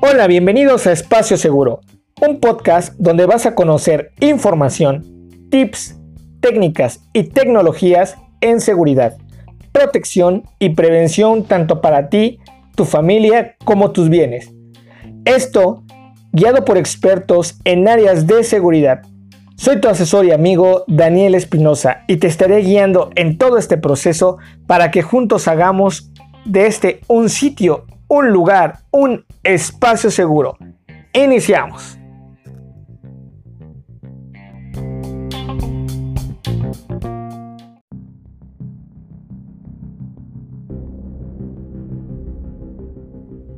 Hola, bienvenidos a Espacio Seguro, un podcast donde vas a conocer información, tips, técnicas y tecnologías en seguridad, protección y prevención tanto para ti, tu familia como tus bienes. Esto guiado por expertos en áreas de seguridad. Soy tu asesor y amigo Daniel Espinosa y te estaré guiando en todo este proceso para que juntos hagamos de este un sitio, un lugar, un espacio seguro. Iniciamos.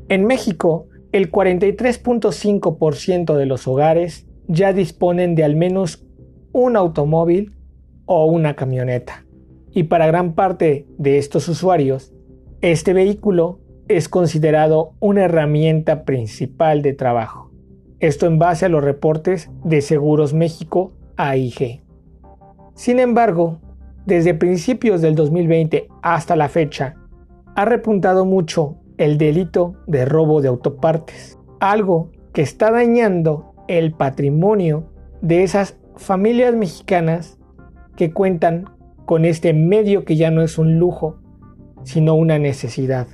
En México, el 43.5% de los hogares ya disponen de al menos un automóvil o una camioneta. Y para gran parte de estos usuarios, este vehículo es considerado una herramienta principal de trabajo. Esto en base a los reportes de Seguros México AIG. Sin embargo, desde principios del 2020 hasta la fecha, ha repuntado mucho el delito de robo de autopartes, algo que está dañando el patrimonio de esas familias mexicanas que cuentan con este medio que ya no es un lujo, sino una necesidad.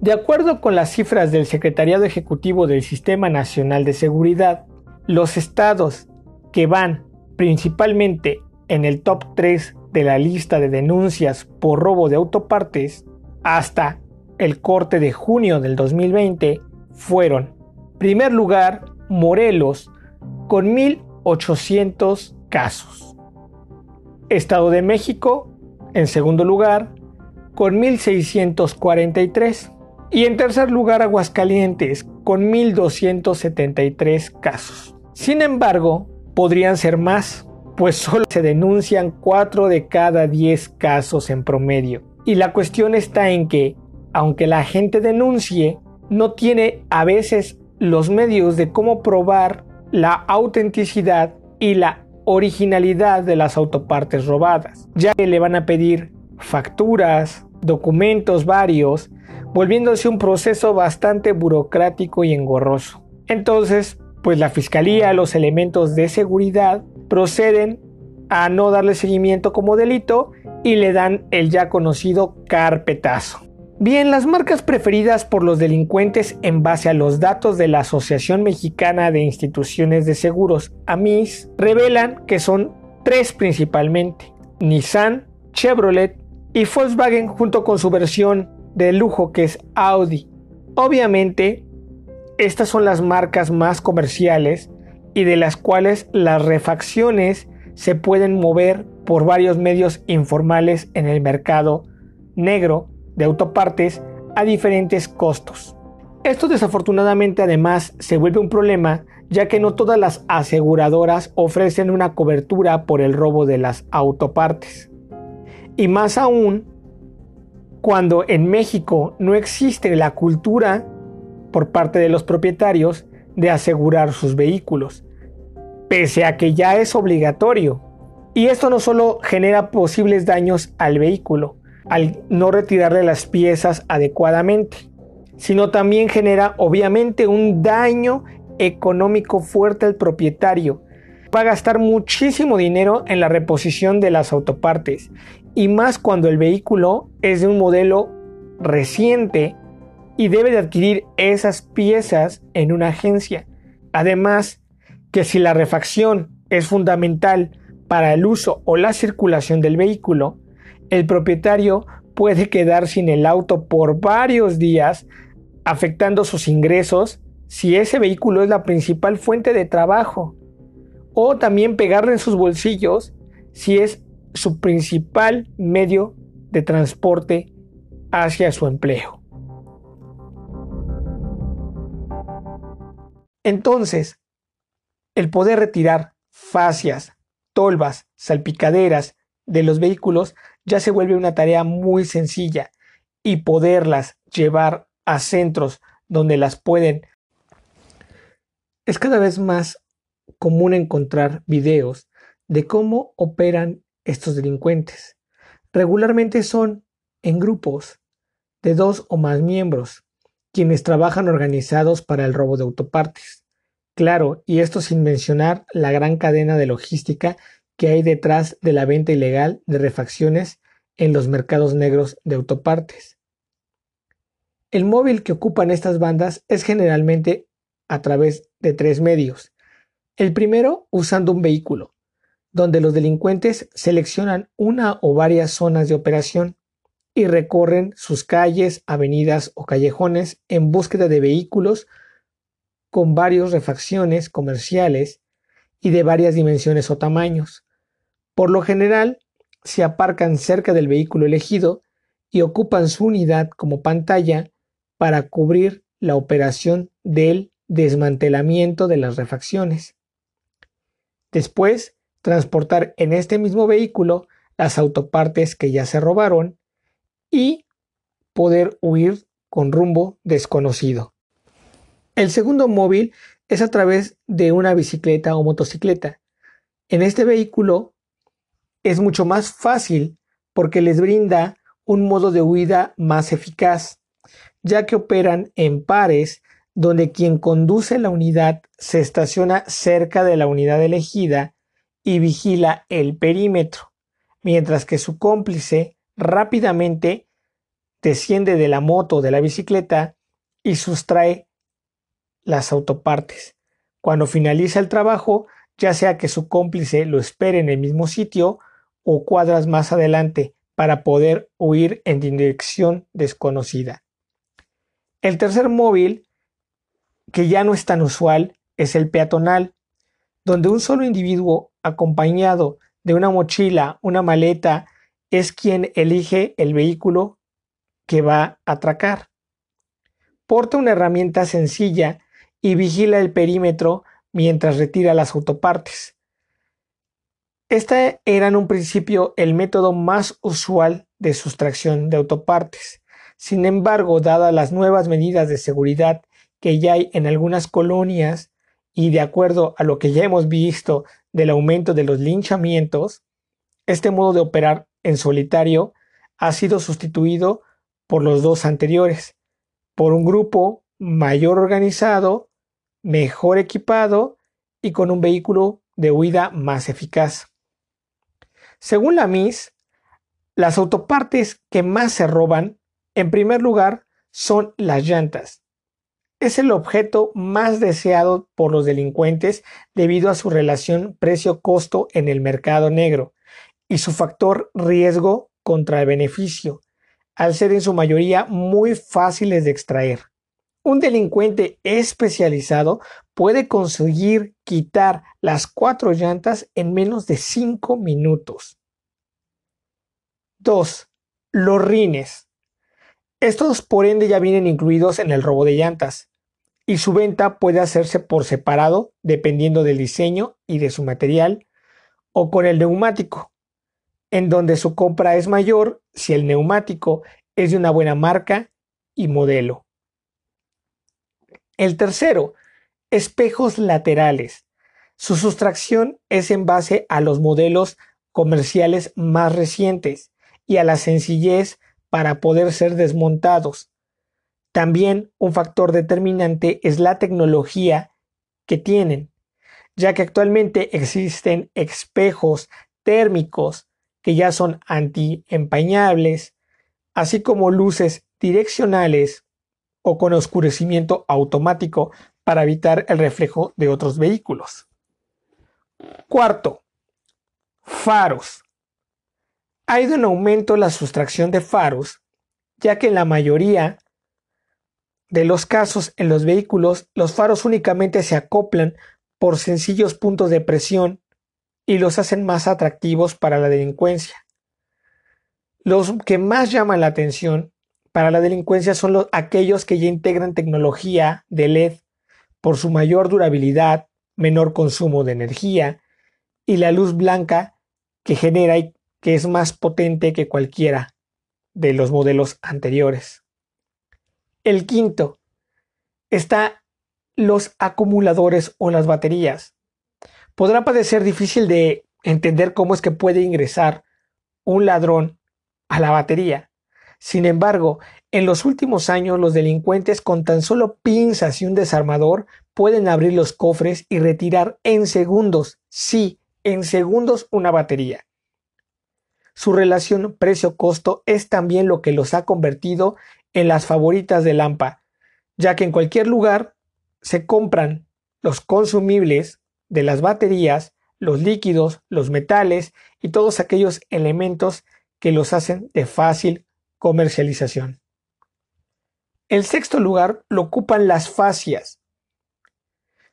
De acuerdo con las cifras del Secretariado Ejecutivo del Sistema Nacional de Seguridad, los estados que van principalmente en el top 3 de la lista de denuncias por robo de autopartes hasta el corte de junio del 2020 fueron, primer lugar, Morelos, con 1.800 casos. Estado de México, en segundo lugar, con 1.643. Y en tercer lugar, Aguascalientes, con 1.273 casos. Sin embargo, podrían ser más, pues solo se denuncian 4 de cada 10 casos en promedio. Y la cuestión está en que, aunque la gente denuncie, no tiene a veces los medios de cómo probar la autenticidad y la originalidad de las autopartes robadas, ya que le van a pedir facturas, documentos varios, volviéndose un proceso bastante burocrático y engorroso. Entonces, pues la fiscalía, los elementos de seguridad proceden a no darle seguimiento como delito y le dan el ya conocido carpetazo. Bien, las marcas preferidas por los delincuentes en base a los datos de la Asociación Mexicana de Instituciones de Seguros, AMIS, revelan que son tres principalmente, Nissan, Chevrolet y Volkswagen junto con su versión de lujo que es Audi. Obviamente, estas son las marcas más comerciales y de las cuales las refacciones se pueden mover por varios medios informales en el mercado negro de autopartes a diferentes costos. Esto desafortunadamente además se vuelve un problema ya que no todas las aseguradoras ofrecen una cobertura por el robo de las autopartes. Y más aún cuando en México no existe la cultura por parte de los propietarios de asegurar sus vehículos, pese a que ya es obligatorio. Y esto no solo genera posibles daños al vehículo, al no retirarle las piezas adecuadamente, sino también genera obviamente un daño económico fuerte al propietario. Va a gastar muchísimo dinero en la reposición de las autopartes y más cuando el vehículo es de un modelo reciente y debe de adquirir esas piezas en una agencia. Además, que si la refacción es fundamental para el uso o la circulación del vehículo, el propietario puede quedar sin el auto por varios días, afectando sus ingresos si ese vehículo es la principal fuente de trabajo, o también pegarle en sus bolsillos si es su principal medio de transporte hacia su empleo. Entonces, el poder retirar fascias, tolvas, salpicaderas de los vehículos ya se vuelve una tarea muy sencilla y poderlas llevar a centros donde las pueden. Es cada vez más común encontrar videos de cómo operan estos delincuentes. Regularmente son en grupos, de dos o más miembros, quienes trabajan organizados para el robo de autopartes. Claro, y esto sin mencionar la gran cadena de logística que hay detrás de la venta ilegal de refacciones en los mercados negros de autopartes. El móvil que ocupan estas bandas es generalmente a través de tres medios. El primero usando un vehículo, donde los delincuentes seleccionan una o varias zonas de operación y recorren sus calles, avenidas o callejones en búsqueda de vehículos con varias refacciones comerciales y de varias dimensiones o tamaños. Por lo general, se aparcan cerca del vehículo elegido y ocupan su unidad como pantalla para cubrir la operación del desmantelamiento de las refacciones. Después, transportar en este mismo vehículo las autopartes que ya se robaron y poder huir con rumbo desconocido. El segundo móvil es a través de una bicicleta o motocicleta. En este vehículo es mucho más fácil porque les brinda un modo de huida más eficaz, ya que operan en pares donde quien conduce la unidad se estaciona cerca de la unidad elegida y vigila el perímetro, mientras que su cómplice rápidamente desciende de la moto o de la bicicleta y sustrae las autopartes. Cuando finaliza el trabajo, ya sea que su cómplice lo espere en el mismo sitio o cuadras más adelante para poder huir en dirección desconocida. El tercer móvil, que ya no es tan usual, es el peatonal, donde un solo individuo acompañado de una mochila, una maleta, es quien elige el vehículo que va a atracar. Porta una herramienta sencilla y vigila el perímetro mientras retira las autopartes. Este era en un principio el método más usual de sustracción de autopartes. Sin embargo, dadas las nuevas medidas de seguridad que ya hay en algunas colonias y de acuerdo a lo que ya hemos visto del aumento de los linchamientos, este modo de operar en solitario ha sido sustituido por los dos anteriores, por un grupo mayor organizado, mejor equipado y con un vehículo de huida más eficaz. Según la MIS, las autopartes que más se roban, en primer lugar, son las llantas. Es el objeto más deseado por los delincuentes debido a su relación precio-costo en el mercado negro y su factor riesgo contra el beneficio, al ser en su mayoría muy fáciles de extraer. Un delincuente especializado puede conseguir quitar las cuatro llantas en menos de cinco minutos. 2. Los rines. Estos por ende ya vienen incluidos en el robo de llantas y su venta puede hacerse por separado dependiendo del diseño y de su material o con el neumático en donde su compra es mayor si el neumático es de una buena marca y modelo. El tercero, espejos laterales. Su sustracción es en base a los modelos comerciales más recientes y a la sencillez para poder ser desmontados. También un factor determinante es la tecnología que tienen, ya que actualmente existen espejos térmicos que ya son anti-empañables, así como luces direccionales o con oscurecimiento automático para evitar el reflejo de otros vehículos. Cuarto, faros. Ha ido en aumento la sustracción de faros, ya que en la mayoría de los casos en los vehículos los faros únicamente se acoplan por sencillos puntos de presión y los hacen más atractivos para la delincuencia. Los que más llaman la atención para la delincuencia son los, aquellos que ya integran tecnología de LED por su mayor durabilidad, menor consumo de energía y la luz blanca que genera y que es más potente que cualquiera de los modelos anteriores. El quinto está los acumuladores o las baterías podrá parecer difícil de entender cómo es que puede ingresar un ladrón a la batería, Sin embargo, en los últimos años los delincuentes con tan solo pinzas y un desarmador pueden abrir los cofres y retirar en segundos, sí, en segundos una batería. Su relación precio-costo es también lo que los ha convertido en las favoritas de Lampa, ya que en cualquier lugar se compran los consumibles de las baterías, los líquidos, los metales y todos aquellos elementos que los hacen de fácil comercialización. El sexto lugar lo ocupan las fascias.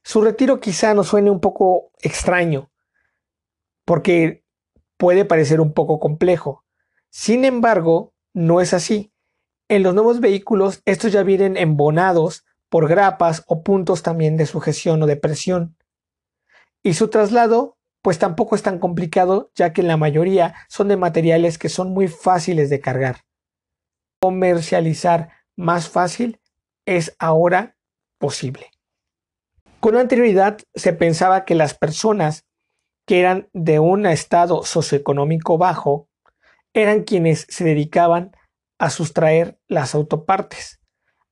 Su retiro quizá nos suene un poco extraño, porque puede parecer un poco complejo. Sin embargo, no es así. En los nuevos vehículos, estos ya vienen embonados por grapas o puntos también de sujeción o de presión. Y su traslado, pues tampoco es tan complicado, ya que la mayoría son de materiales que son muy fáciles de cargar. Comercializar más fácil es ahora posible. Con anterioridad se pensaba que las personas que eran de un estado socioeconómico bajo, eran quienes se dedicaban a sustraer las autopartes.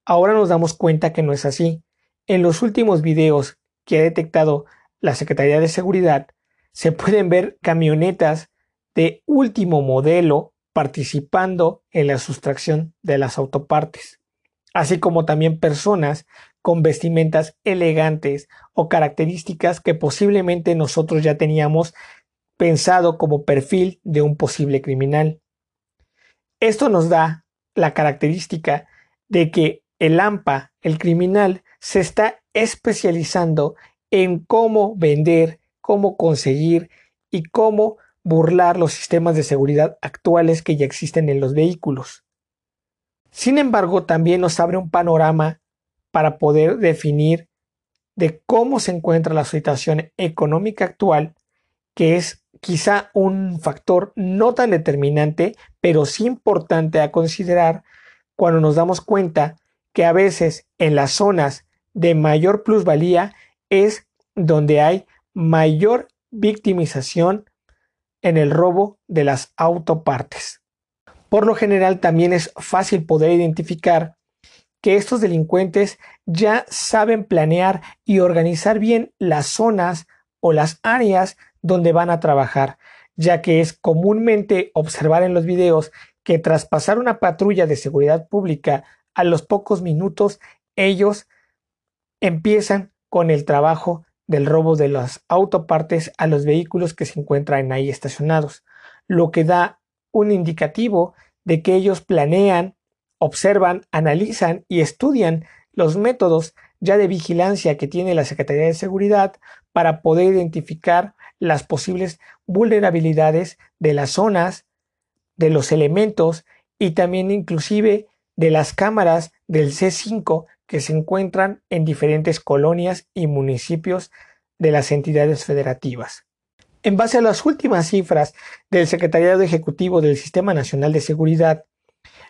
Ahora nos damos cuenta que no es así. En los últimos videos que ha detectado la Secretaría de Seguridad, se pueden ver camionetas de último modelo participando en la sustracción de las autopartes, así como también personas con vestimentas elegantes o características que posiblemente nosotros ya teníamos pensado como perfil de un posible criminal. Esto nos da la característica de que el AMPA, el criminal, se está especializando en cómo vender, cómo conseguir y cómo burlar los sistemas de seguridad actuales que ya existen en los vehículos. Sin embargo, también nos abre un panorama para poder definir de cómo se encuentra la situación económica actual, que es quizá un factor no tan determinante, pero sí importante a considerar cuando nos damos cuenta que a veces en las zonas de mayor plusvalía es donde hay mayor victimización en el robo de las autopartes. Por lo general también es fácil poder identificar que estos delincuentes ya saben planear y organizar bien las zonas o las áreas donde van a trabajar, ya que es comúnmente observar en los videos que tras pasar una patrulla de seguridad pública a los pocos minutos ellos empiezan con el trabajo del robo de las autopartes a los vehículos que se encuentran ahí estacionados, lo que da un indicativo de que ellos planean observan, analizan y estudian los métodos ya de vigilancia que tiene la Secretaría de Seguridad para poder identificar las posibles vulnerabilidades de las zonas, de los elementos y también inclusive de las cámaras del C5 que se encuentran en diferentes colonias y municipios de las entidades federativas. En base a las últimas cifras del Secretariado Ejecutivo del Sistema Nacional de Seguridad,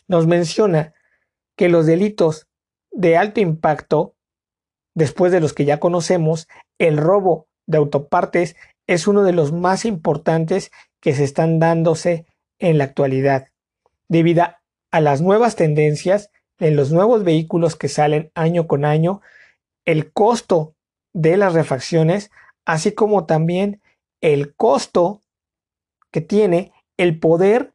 nos menciona que los delitos de alto impacto, después de los que ya conocemos, el robo de autopartes es uno de los más importantes que se están dándose en la actualidad, debido a las nuevas tendencias en los nuevos vehículos que salen año con año, el costo de las refacciones, así como también el costo que tiene el poder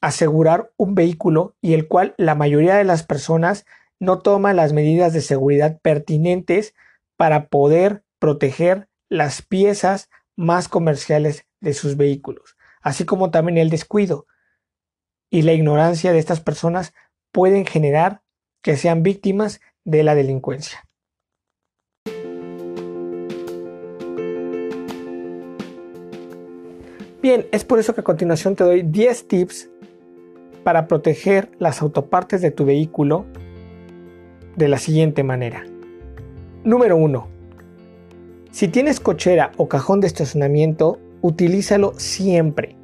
asegurar un vehículo y el cual la mayoría de las personas no toma las medidas de seguridad pertinentes para poder proteger las piezas más comerciales de sus vehículos, así como también el descuido y la ignorancia de estas personas pueden generar que sean víctimas de la delincuencia. Bien, es por eso que a continuación te doy 10 tips para proteger las autopartes de tu vehículo de la siguiente manera. Número 1. Si tienes cochera o cajón de estacionamiento, utilízalo siempre.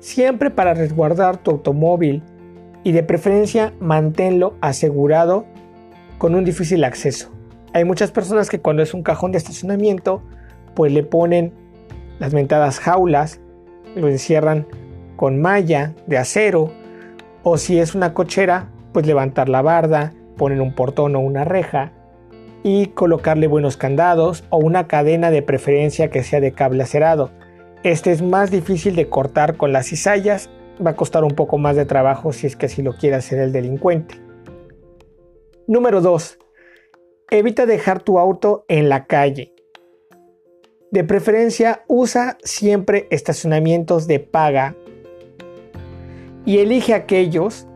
Siempre para resguardar tu automóvil y de preferencia manténlo asegurado con un difícil acceso. Hay muchas personas que cuando es un cajón de estacionamiento, pues le ponen las mentadas jaulas, lo encierran con malla de acero O si es una cochera, pues levantar la barda, poner un portón o una reja y colocarle buenos candados o una cadena de preferencia que sea de cable acerado. Este es más difícil de cortar con las cizallas, va a costar un poco más de trabajo si es que así lo quiere hacer el delincuente. Número 2. Evita dejar tu auto en la calle. De preferencia, usa siempre estacionamientos de paga y elige aquellos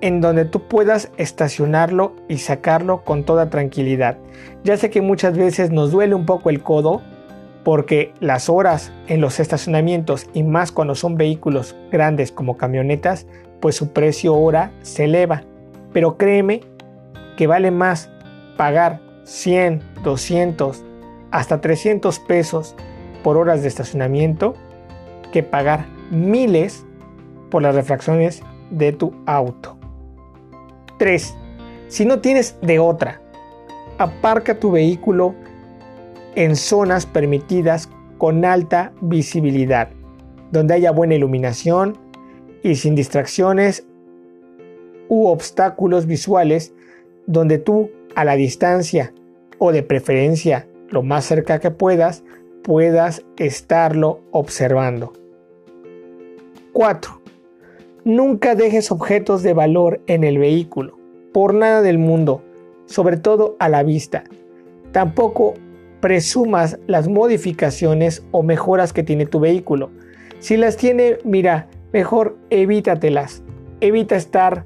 en donde tú puedas estacionarlo y sacarlo con toda tranquilidad. Ya sé que muchas veces nos duele un poco el codo porque las horas en los estacionamientos y más cuando son vehículos grandes como camionetas, pues su precio hora se eleva. Pero créeme que vale más pagar 100, 200, hasta 300 pesos por horas de estacionamiento que pagar miles por las refracciones de tu auto. 3. Si no tienes de otra, aparca tu vehículo en zonas permitidas con alta visibilidad, donde haya buena iluminación y sin distracciones u obstáculos visuales, donde tú a la distancia o de preferencia lo más cerca que puedas, puedas estarlo observando. 4. Nunca dejes objetos de valor en el vehículo, por nada del mundo, sobre todo a la vista. Tampoco presumas las modificaciones o mejoras que tiene tu vehículo. Si las tiene, mira, mejor evítatelas. Evita estar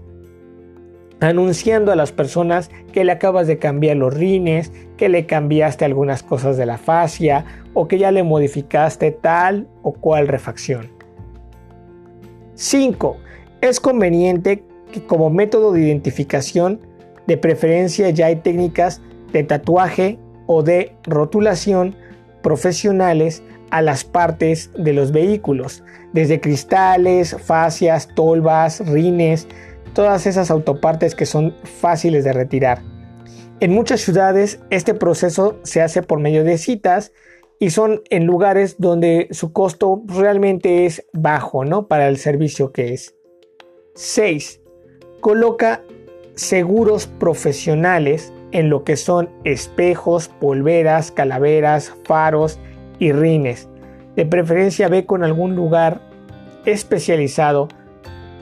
anunciando a las personas que le acabas de cambiar los rines, que le cambiaste algunas cosas de la fascia o que ya le modificaste tal o cual refacción. 5. Es conveniente que como método de identificación, de preferencia ya hay técnicas de tatuaje o de rotulación profesionales a las partes de los vehículos, desde cristales, fascias, tolvas, rines, todas esas autopartes que son fáciles de retirar. En muchas ciudades este proceso se hace por medio de citas y son en lugares donde su costo realmente es bajo, ¿no? Para el servicio que es. 6. Coloca seguros profesionales en lo que son espejos, polveras, calaveras, faros y rines. De preferencia ve con algún lugar especializado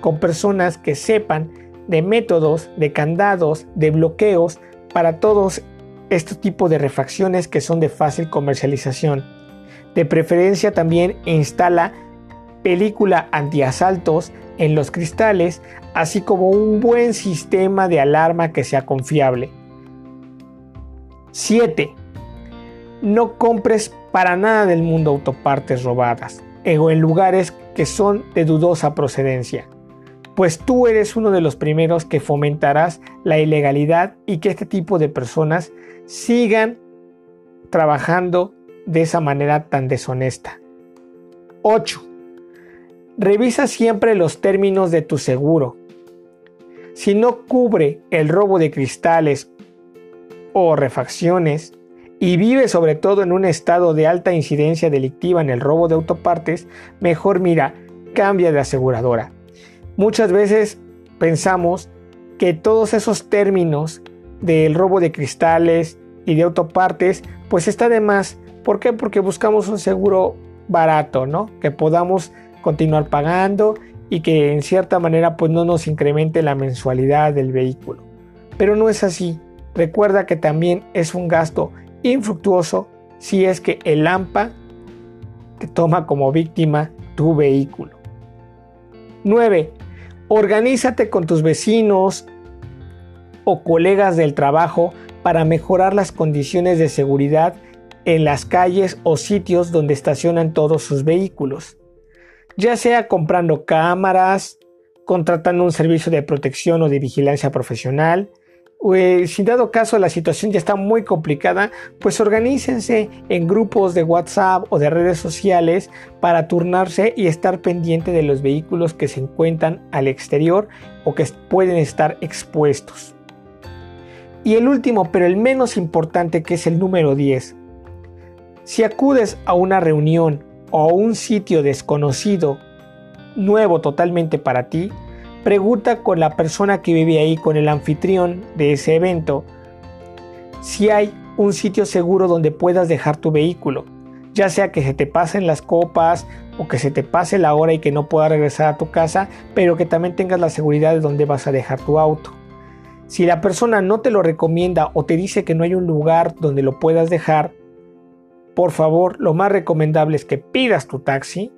con personas que sepan de métodos, de candados, de bloqueos para todos estos tipos de refacciones que son de fácil comercialización. De preferencia también instala película antiasaltos en los cristales, así como un buen sistema de alarma que sea confiable. 7. No compres para nada del mundo autopartes robadas o en lugares que son de dudosa procedencia, pues tú eres uno de los primeros que fomentarás la ilegalidad y que este tipo de personas sigan trabajando de esa manera tan deshonesta. 8. Revisa siempre los términos de tu seguro. Si no cubre el robo de cristales o refacciones y vive sobre todo en un estado de alta incidencia delictiva en el robo de autopartes, mejor mira, cambia de aseguradora. Muchas veces pensamos que todos esos términos del robo de cristales y de autopartes pues está de más. ¿Por qué? Porque buscamos un seguro barato, ¿no? Que podamos continuar pagando y que en cierta manera pues no nos incremente la mensualidad del vehículo. Pero no es así. Recuerda que también es un gasto infructuoso si es que el AMPA te toma como víctima tu vehículo. 9. Organízate con tus vecinos o colegas del trabajo para mejorar las condiciones de seguridad en las calles o sitios donde estacionan todos sus vehículos ya sea comprando cámaras, contratando un servicio de protección o de vigilancia profesional, eh, si dado caso la situación ya está muy complicada, pues organícense en grupos de WhatsApp o de redes sociales para turnarse y estar pendiente de los vehículos que se encuentran al exterior o que pueden estar expuestos. Y el último, pero el menos importante, que es el número 10. Si acudes a una reunión o un sitio desconocido, nuevo totalmente para ti, pregunta con la persona que vive ahí, con el anfitrión de ese evento, si hay un sitio seguro donde puedas dejar tu vehículo, ya sea que se te pasen las copas o que se te pase la hora y que no puedas regresar a tu casa, pero que también tengas la seguridad de dónde vas a dejar tu auto. Si la persona no te lo recomienda o te dice que no hay un lugar donde lo puedas dejar, por favor, lo más recomendable es que pidas tu taxi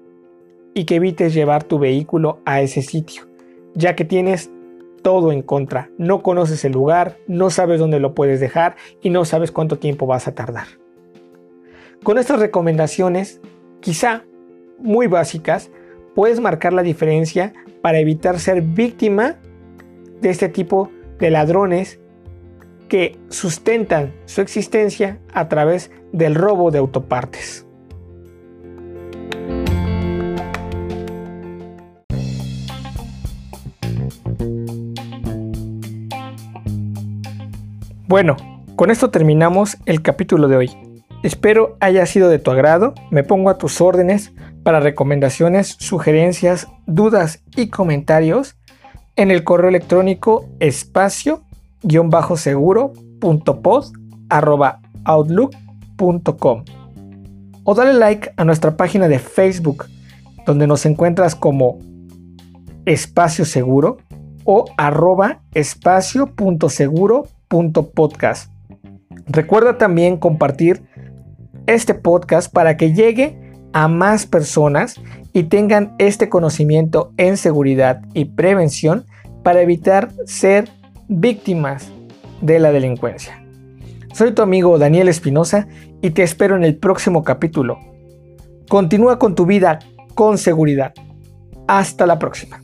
y que evites llevar tu vehículo a ese sitio, ya que tienes todo en contra. No conoces el lugar, no sabes dónde lo puedes dejar y no sabes cuánto tiempo vas a tardar. Con estas recomendaciones, quizá muy básicas, puedes marcar la diferencia para evitar ser víctima de este tipo de ladrones que sustentan su existencia a través del robo de autopartes. Bueno, con esto terminamos el capítulo de hoy. Espero haya sido de tu agrado. Me pongo a tus órdenes para recomendaciones, sugerencias, dudas y comentarios en el correo electrónico espacio-seguro.pod@outlook.com o dale like a nuestra página de Facebook donde nos encuentras como espacio seguro o arroba espacio.seguro.podcast. Recuerda también compartir este podcast para que llegue a más personas y tengan este conocimiento en seguridad y prevención para evitar ser víctimas de la delincuencia. Soy tu amigo Daniel Espinosa y te espero en el próximo capítulo. Continúa con tu vida con seguridad. Hasta la próxima.